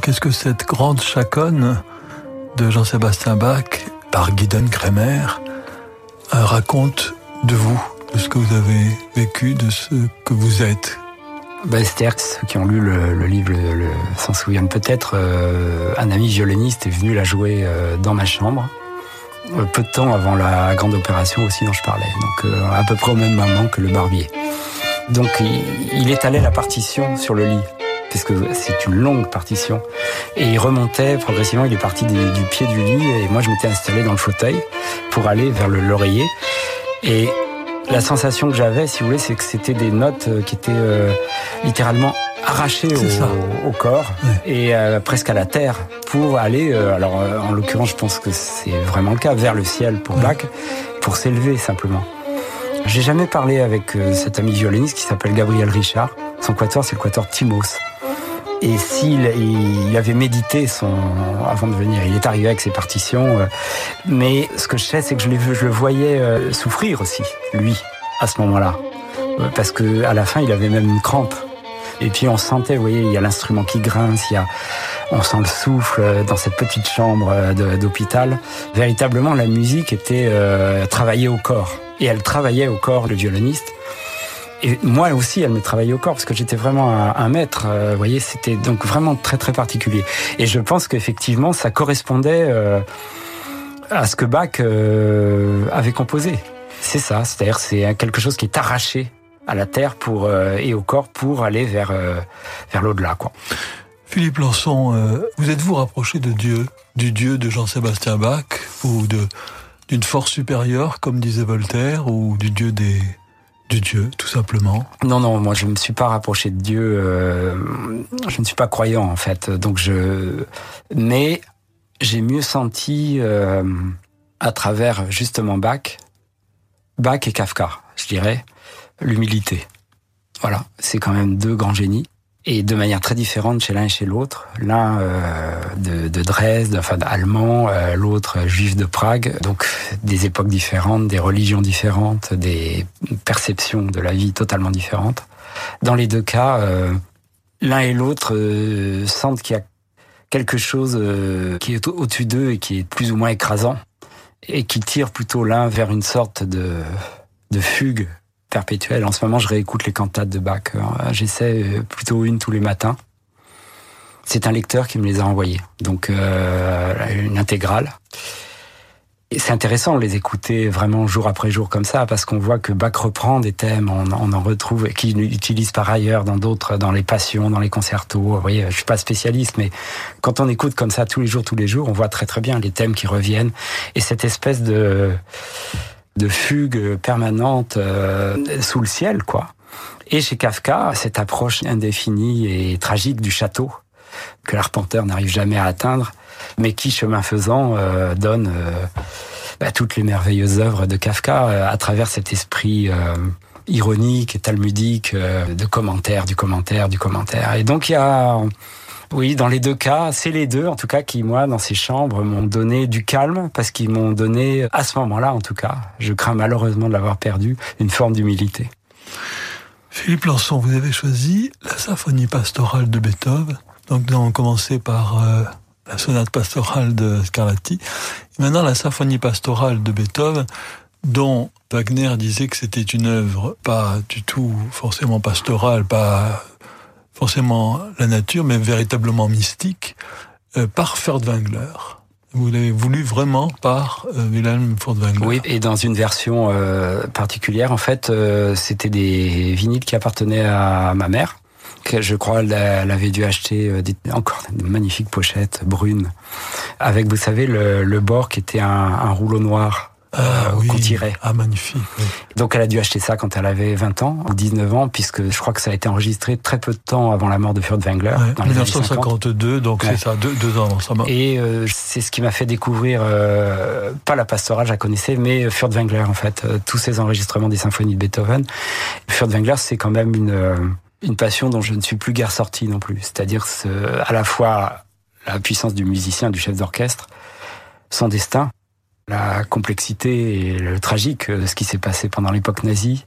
Qu'est-ce que cette grande chaconne de Jean-Sébastien Bach par Guidon Kremer euh, raconte de vous, de ce que vous avez vécu, de ce que vous êtes? Ben, ceux qui ont lu le, livre s'en souviennent peut-être. Euh, un ami violoniste est venu la jouer euh, dans ma chambre, peu de temps avant la grande opération aussi dont je parlais, donc à peu près au même moment que le barbier. Donc il étalait la partition sur le lit puisque c'est une longue partition. Et il remontait progressivement, il est parti du, pied du lit, et moi je m'étais installé dans le fauteuil pour aller vers le l'oreiller. Et la sensation que j'avais, si vous voulez, c'est que c'était des notes euh, qui étaient euh, littéralement arrachées au, corps et euh, presque à la terre pour aller, alors en l'occurrence je pense que c'est vraiment le cas, vers le ciel pour Bach, pour s'élever simplement. J'ai jamais parlé avec cet ami violoniste qui s'appelle Gabriel Richard. Son quatuor, c'est le quatuor Timos. Et s'il il avait médité son avant de venir, il est arrivé avec ses partitions. Euh, mais ce que je sais, c'est que je, je le voyais euh, souffrir aussi, lui, à ce moment-là, euh, parce que à la fin, il avait même une crampe. Et puis on sentait, vous voyez, il y a l'instrument qui grince, il y a, on sent le souffle dans cette petite chambre d'hôpital. Véritablement, la musique était travaillée au corps. Et elle travaillait au corps, le violoniste. Et moi aussi, elle me travaillait au corps parce que j'étais vraiment un, maître. Euh, vous voyez, c'était donc vraiment très très particulier. Et je pense qu'effectivement, ça correspondait euh, à ce que Bach euh, avait composé. C'est ça, c'est-à-dire c'est quelque chose qui est arraché à la terre pour et au corps pour aller vers vers l'au-delà, quoi. Philippe Lançon, vous êtes-vous rapproché de Dieu, du Dieu de Jean-Sébastien Bach, ou de d'une force supérieure, comme disait Voltaire, ou du Dieu des du Dieu, tout simplement Non, non, moi je ne me suis pas rapproché de Dieu. Euh, je ne suis pas croyant en fait. Donc je, mais j'ai mieux senti euh, à travers justement Bach, Bach et Kafka, je dirais, l'humilité. Voilà, c'est quand même deux grands génies et de manière très différente chez l'un et chez l'autre. L'un euh, de, de, Dresde, enfin allemand, euh, l'autre juif de Prague. Donc des époques différentes, des religions différentes, des perceptions de la vie totalement différentes. Dans les deux cas, euh, l'un et l'autre sentent qu'il y a quelque chose qui est au-dessus d'eux et qui est plus ou moins écrasant et qui tire plutôt l'un vers une sorte de, de fugue perpétuelle. En ce moment, je réécoute les cantates de Bach. Euh, j'essaie euh, plutôt une tous les matins. C'est un lecteur qui me les a envoyées, donc euh, une intégrale. C'est intéressant de les écouter vraiment jour après jour comme ça, parce qu'on voit que Bach reprend des thèmes, on, en retrouve, qu'il utilise par ailleurs dans d'autres, dans les passions, dans les concertos. Vous voyez, je suis pas spécialiste, mais quand on écoute comme ça tous les jours, tous les jours, on voit très très bien les thèmes qui reviennent et cette espèce de de fugue permanente euh, sous le ciel, quoi. Et chez Kafka, cette approche indéfinie et tragique du château que l'arpenteur n'arrive jamais à atteindre, mais qui, chemin faisant, euh, donne euh, bah, toutes les merveilleuses œuvres de Kafka à travers cet esprit ironique et talmudique de commentaire, du commentaire, du commentaire. Et donc il y a oui, dans les deux cas, c'est les deux, en tout cas, qui, moi, dans ces chambres, m'ont donné du calme, parce qu'ils m'ont donné, à ce moment-là, en tout cas, je crains malheureusement de l'avoir perdu, une forme d'humilité. Philippe Lançon, vous avez choisi la symphonie pastorale de Beethoven. Donc, nous avons commencé par euh, la sonate pastorale de Scarlatti. Et maintenant, la symphonie pastorale de Beethoven, dont Wagner disait que c'était une œuvre pas du tout forcément pastorale, pas forcément la nature, mais véritablement mystique, euh, par Furtwängler. Vous l'avez voulu vraiment par euh, Wilhelm Furtwängler. Oui, et dans une version euh, particulière, en fait, c'était des vinyles qui appartenaient à ma mère. Que je crois elle, avait dû acheter des, encore de magnifiques pochettes brunes, avec, vous savez, le, bord qui était un, rouleau noir ah, oui. qu'on tirait. Ah, magnifique. Donc elle a dû acheter ça quand elle avait 20 ans ou 19 ans, puisque je crois que ça a été enregistré très peu de temps avant la mort de Furtwängler. Ouais, dans 1952, donc c'est ça, deux, deux, ans mort. Et euh, c'est ce qui m'a fait découvrir, euh, pas la pastorale, je la connaissais, mais Furtwängler en fait, euh, tous ces enregistrements des symphonies de Beethoven. Furtwängler, c'est quand même une, euh, une passion dont je ne suis plus guère sorti non plus. C'est-à-dire à la fois la puissance du musicien, du chef d'orchestre, son destin, la complexité et le tragique de ce qui s'est passé pendant l'époque nazie.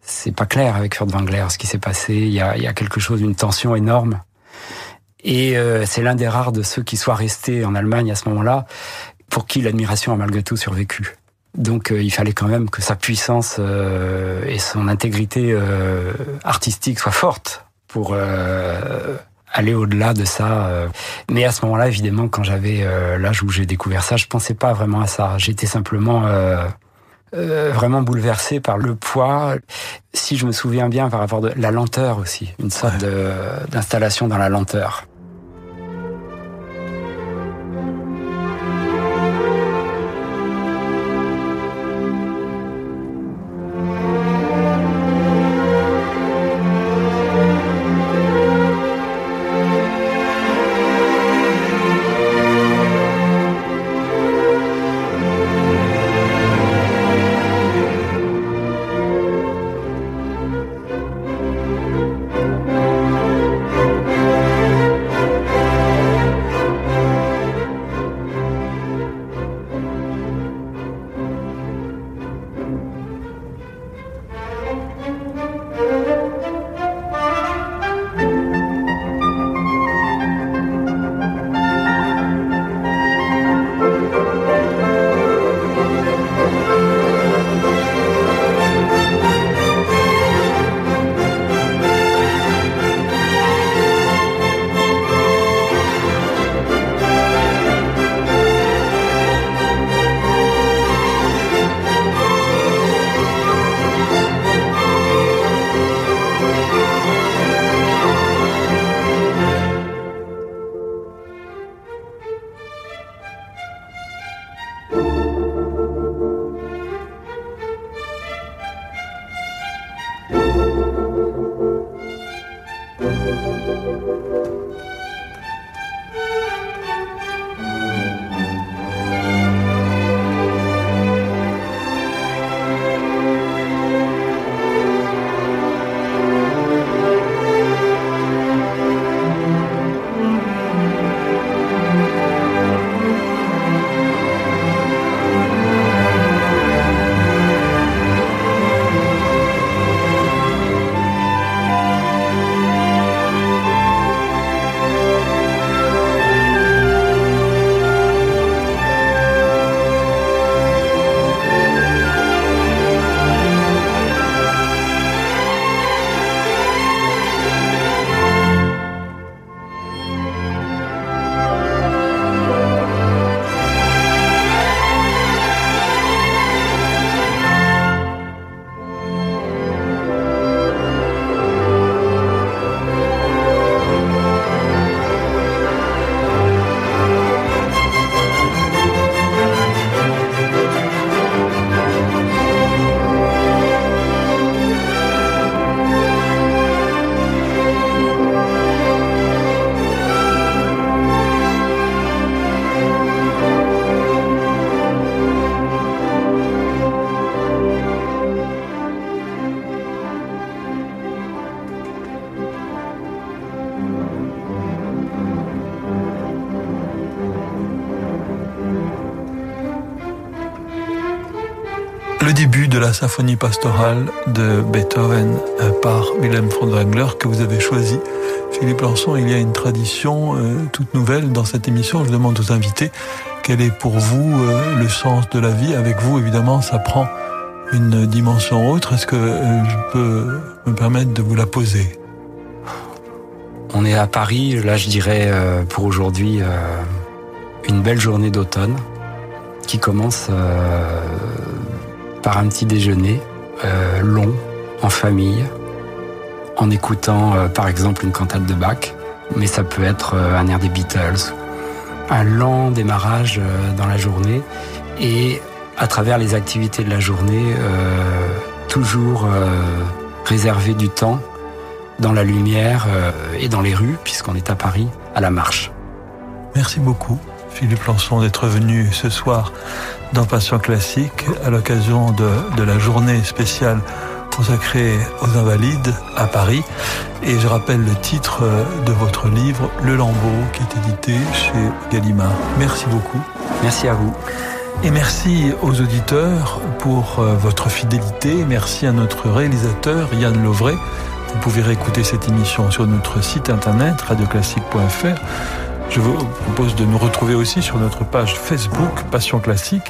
C'est pas clair avec Furtwängler ce qui s'est passé. Il y a, il y a quelque chose, une tension énorme. Et euh, c'est l'un des rares de ceux qui soient restés en Allemagne à ce moment-là, pour qui l'admiration a malgré tout survécu. Donc euh, il fallait quand même que sa puissance euh, et son intégrité euh, artistique soient fortes pour euh, aller au-delà de ça. euh. Mais à ce moment-là, évidemment, quand j'avais euh, l'âge où j'ai découvert ça, je pensais pas vraiment à ça. J'étais simplement euh, euh, vraiment bouleversé par le poids. Si je me souviens bien, par rapport de la lenteur aussi, une sorte d'installation dans la lenteur. Symphonie pastorale de Beethoven euh, par Wilhelm Furtwängler que vous avez choisi. Philippe Lançon, il y a une tradition euh, toute nouvelle dans cette émission. Je demande aux invités quel est pour vous euh, le sens de la vie. Avec vous, évidemment, ça prend une dimension autre. Est-ce que je peux me permettre de vous la poser? On est à Paris, là je dirais pour aujourd'hui une belle journée d'automne qui commence par un petit déjeuner euh, long en famille en écoutant euh, par exemple une cantate de Bach, mais ça peut être euh, un air des Beatles, un lent démarrage dans la journée et à travers les activités de la journée, toujours réserver du temps dans la lumière et dans les rues, puisqu'on est à Paris, à la marche. Merci beaucoup, Philippe Lançon, d'être venu ce soir dans Passion Classique à l'occasion de, de la journée spéciale consacrée aux Invalides à Paris. Et je rappelle le titre de votre livre, Le Lambeau, qui est édité chez Gallimard. Merci beaucoup. Merci à vous. Et merci aux auditeurs pour euh, votre fidélité. Merci à notre réalisateur Yann Lovray. Vous pouvez réécouter cette émission sur notre site internet radioclassique.fr. Je vous propose de nous retrouver aussi sur notre page Facebook Passion Classique.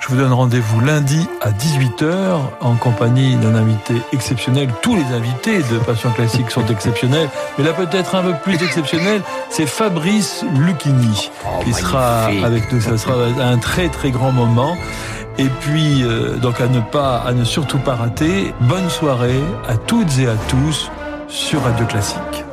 Je vous donne rendez-vous lundi à 18h en compagnie d'un invité exceptionnel. Tous les invités de Passion Classique sont exceptionnels, mais là peut-être un peu plus exceptionnel, c'est Fabrice Lucchini oh, qui sera avec nous. Ça sera un très très grand moment. Et puis, euh, donc à ne pas, à ne surtout pas rater. Bonne soirée à toutes et à tous sur Radio Classique.